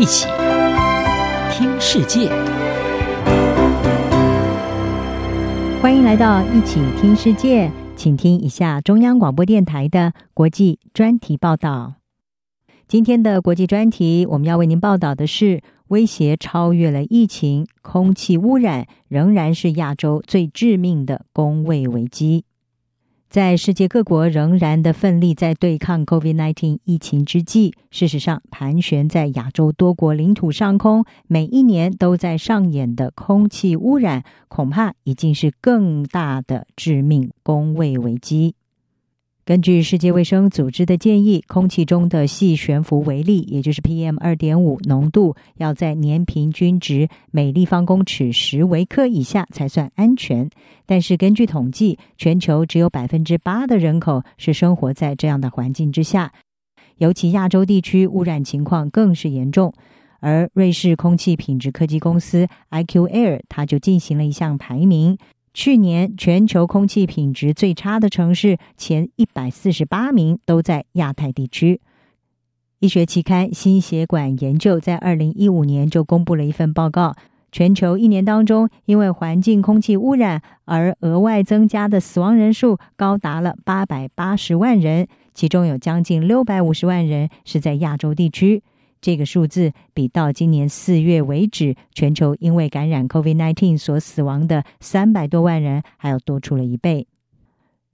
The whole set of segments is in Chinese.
一起听世界，欢迎来到一起听世界，请听一下中央广播电台的国际专题报道。今天的国际专题，我们要为您报道的是：威胁超越了疫情，空气污染仍然是亚洲最致命的公卫危机。在世界各国仍然的奋力在对抗 COVID-19 疫情之际，事实上，盘旋在亚洲多国领土上空，每一年都在上演的空气污染，恐怕已经是更大的致命工位危机。根据世界卫生组织的建议，空气中的细悬浮微粒，也就是 PM 二点五浓度，要在年平均值每立方公尺十微克以下才算安全。但是根据统计，全球只有百分之八的人口是生活在这样的环境之下，尤其亚洲地区污染情况更是严重。而瑞士空气品质科技公司 IQ Air，它就进行了一项排名。去年全球空气品质最差的城市前一百四十八名都在亚太地区。医学期刊《心血管研究》在二零一五年就公布了一份报告，全球一年当中因为环境空气污染而额外增加的死亡人数高达了八百八十万人，其中有将近六百五十万人是在亚洲地区。这个数字比到今年四月为止，全球因为感染 COVID-19 所死亡的三百多万人还要多出了一倍。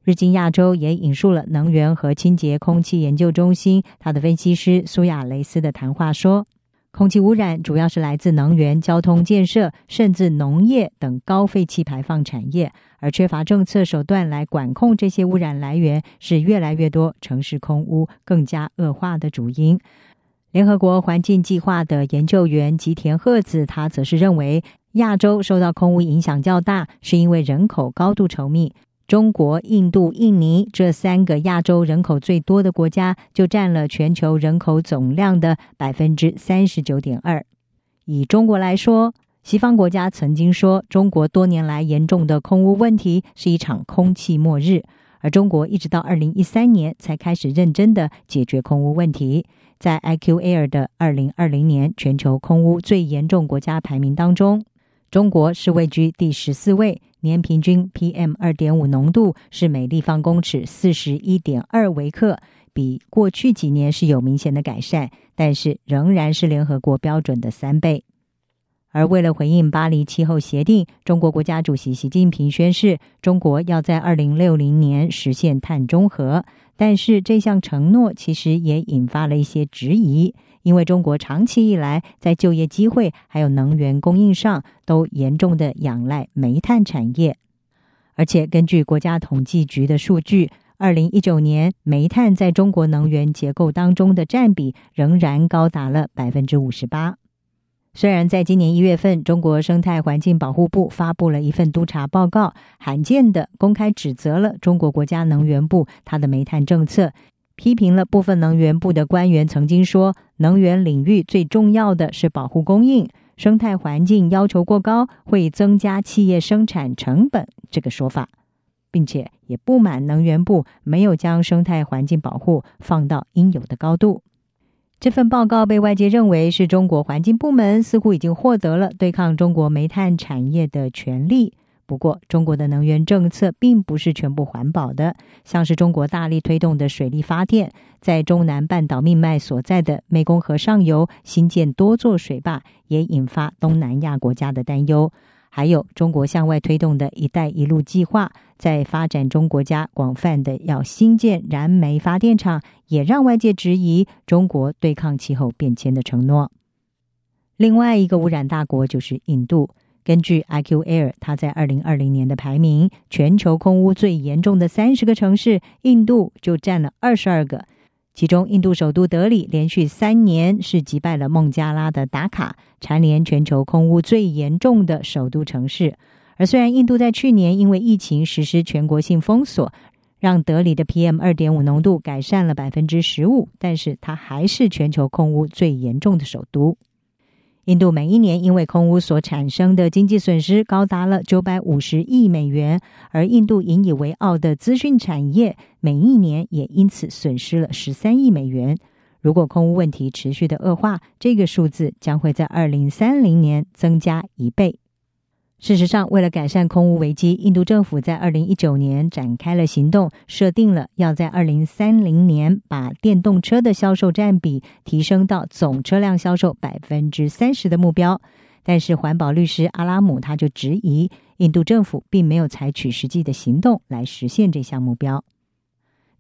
日经亚洲也引述了能源和清洁空气研究中心他的分析师苏亚雷斯的谈话说，空气污染主要是来自能源、交通建设，甚至农业等高废气排放产业，而缺乏政策手段来管控这些污染来源，是越来越多城市空污更加恶化的主因。联合国环境计划的研究员吉田贺子，他则是认为，亚洲受到空污影响较大，是因为人口高度稠密。中国、印度、印尼这三个亚洲人口最多的国家，就占了全球人口总量的百分之三十九点二。以中国来说，西方国家曾经说，中国多年来严重的空污问题是一场空气末日，而中国一直到二零一三年才开始认真的解决空污问题。在 IQ Air 的二零二零年全球空污最严重国家排名当中，中国是位居第十四位，年平均 PM 二点五浓度是每立方公尺四十一点二微克，比过去几年是有明显的改善，但是仍然是联合国标准的三倍。而为了回应巴黎气候协定，中国国家主席习近平宣誓，中国要在二零六零年实现碳中和。但是这项承诺其实也引发了一些质疑，因为中国长期以来在就业机会还有能源供应上都严重的仰赖煤炭产业，而且根据国家统计局的数据，二零一九年煤炭在中国能源结构当中的占比仍然高达了百分之五十八。虽然在今年一月份，中国生态环境保护部发布了一份督查报告，罕见的公开指责了中国国家能源部它的煤炭政策，批评了部分能源部的官员曾经说，能源领域最重要的是保护供应，生态环境要求过高会增加企业生产成本这个说法，并且也不满能源部没有将生态环境保护放到应有的高度。这份报告被外界认为是中国环境部门似乎已经获得了对抗中国煤炭产业的权利。不过，中国的能源政策并不是全部环保的，像是中国大力推动的水力发电，在中南半岛命脉所在的湄公河上游新建多座水坝，也引发东南亚国家的担忧。还有中国向外推动的一带一路计划，在发展中国家广泛的要新建燃煤发电厂，也让外界质疑中国对抗气候变迁的承诺。另外一个污染大国就是印度，根据 IQ Air，它在二零二零年的排名，全球空污最严重的三十个城市，印度就占了二十二个。其中，印度首都德里连续三年是击败了孟加拉的达卡，蝉联全球空污最严重的首都城市。而虽然印度在去年因为疫情实施全国性封锁，让德里的 PM 二点五浓度改善了百分之十五，但是它还是全球空污最严重的首都。印度每一年因为空污所产生的经济损失高达了九百五十亿美元，而印度引以为傲的资讯产业每一年也因此损失了十三亿美元。如果空污问题持续的恶化，这个数字将会在二零三零年增加一倍。事实上，为了改善空污危机，印度政府在二零一九年展开了行动，设定了要在二零三零年把电动车的销售占比提升到总车辆销售百分之三十的目标。但是，环保律师阿拉姆他就质疑，印度政府并没有采取实际的行动来实现这项目标。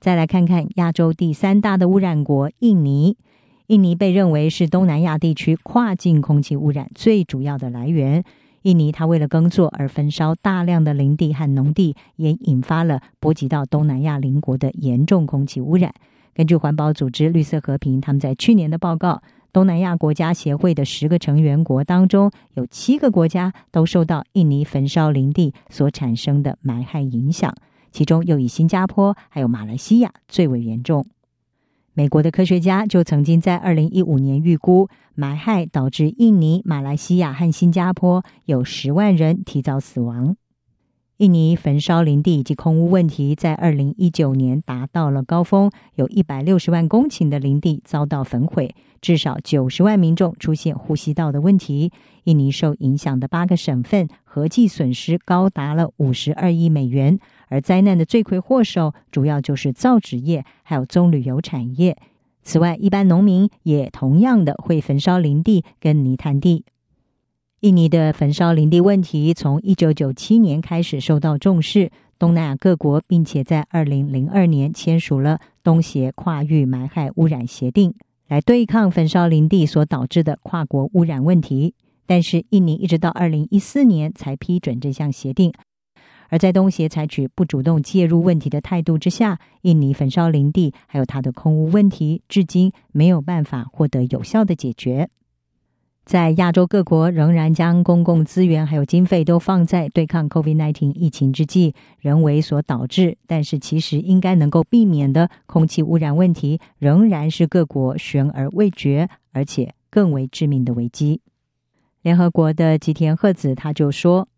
再来看看亚洲第三大的污染国印尼，印尼被认为是东南亚地区跨境空气污染最主要的来源。印尼，它为了耕作而焚烧大量的林地和农地，也引发了波及到东南亚邻国的严重空气污染。根据环保组织绿色和平，他们在去年的报告，东南亚国家协会的十个成员国当中，有七个国家都受到印尼焚烧林地所产生的霾害影响，其中又以新加坡还有马来西亚最为严重。美国的科学家就曾经在二零一五年预估，霾害导致印尼、马来西亚和新加坡有十万人提早死亡。印尼焚烧林地以及空屋问题在二零一九年达到了高峰，有一百六十万公顷的林地遭到焚毁，至少九十万民众出现呼吸道的问题。印尼受影响的八个省份合计损失高达了五十二亿美元。而灾难的罪魁祸首主要就是造纸业，还有棕榈油产业。此外，一般农民也同样的会焚烧林地跟泥炭地。印尼的焚烧林地问题从一九九七年开始受到重视，东南亚各国并且在二零零二年签署了东协跨域埋害污染协定，来对抗焚烧林地所导致的跨国污染问题。但是，印尼一直到二零一四年才批准这项协定。而在东协采取不主动介入问题的态度之下，印尼焚烧林地还有它的空污问题，至今没有办法获得有效的解决。在亚洲各国仍然将公共资源还有经费都放在对抗 COVID-19 疫情之际，人为所导致，但是其实应该能够避免的空气污染问题，仍然是各国悬而未决，而且更为致命的危机。联合国的吉田贺子他就说。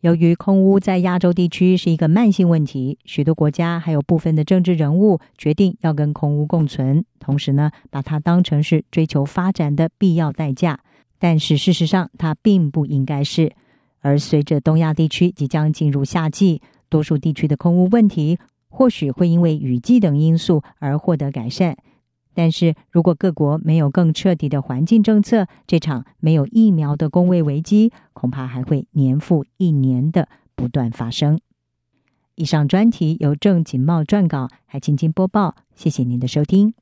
由于空污在亚洲地区是一个慢性问题，许多国家还有部分的政治人物决定要跟空污共存，同时呢，把它当成是追求发展的必要代价。但是事实上，它并不应该是。而随着东亚地区即将进入夏季，多数地区的空污问题或许会因为雨季等因素而获得改善。但是如果各国没有更彻底的环境政策，这场没有疫苗的工位危机恐怕还会年复一年的不断发生。以上专题由郑锦茂撰稿，还请经播报，谢谢您的收听。